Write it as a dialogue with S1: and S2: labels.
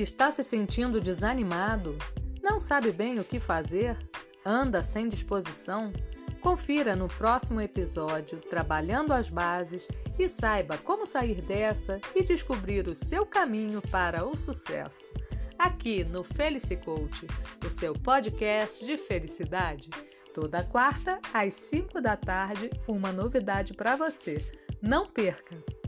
S1: Que Está se sentindo desanimado? Não sabe bem o que fazer? Anda sem disposição? Confira no próximo episódio Trabalhando as Bases e saiba como sair dessa e descobrir o seu caminho para o sucesso. Aqui no Felice Coach, o seu podcast de felicidade. Toda quarta, às 5 da tarde, uma novidade para você. Não perca!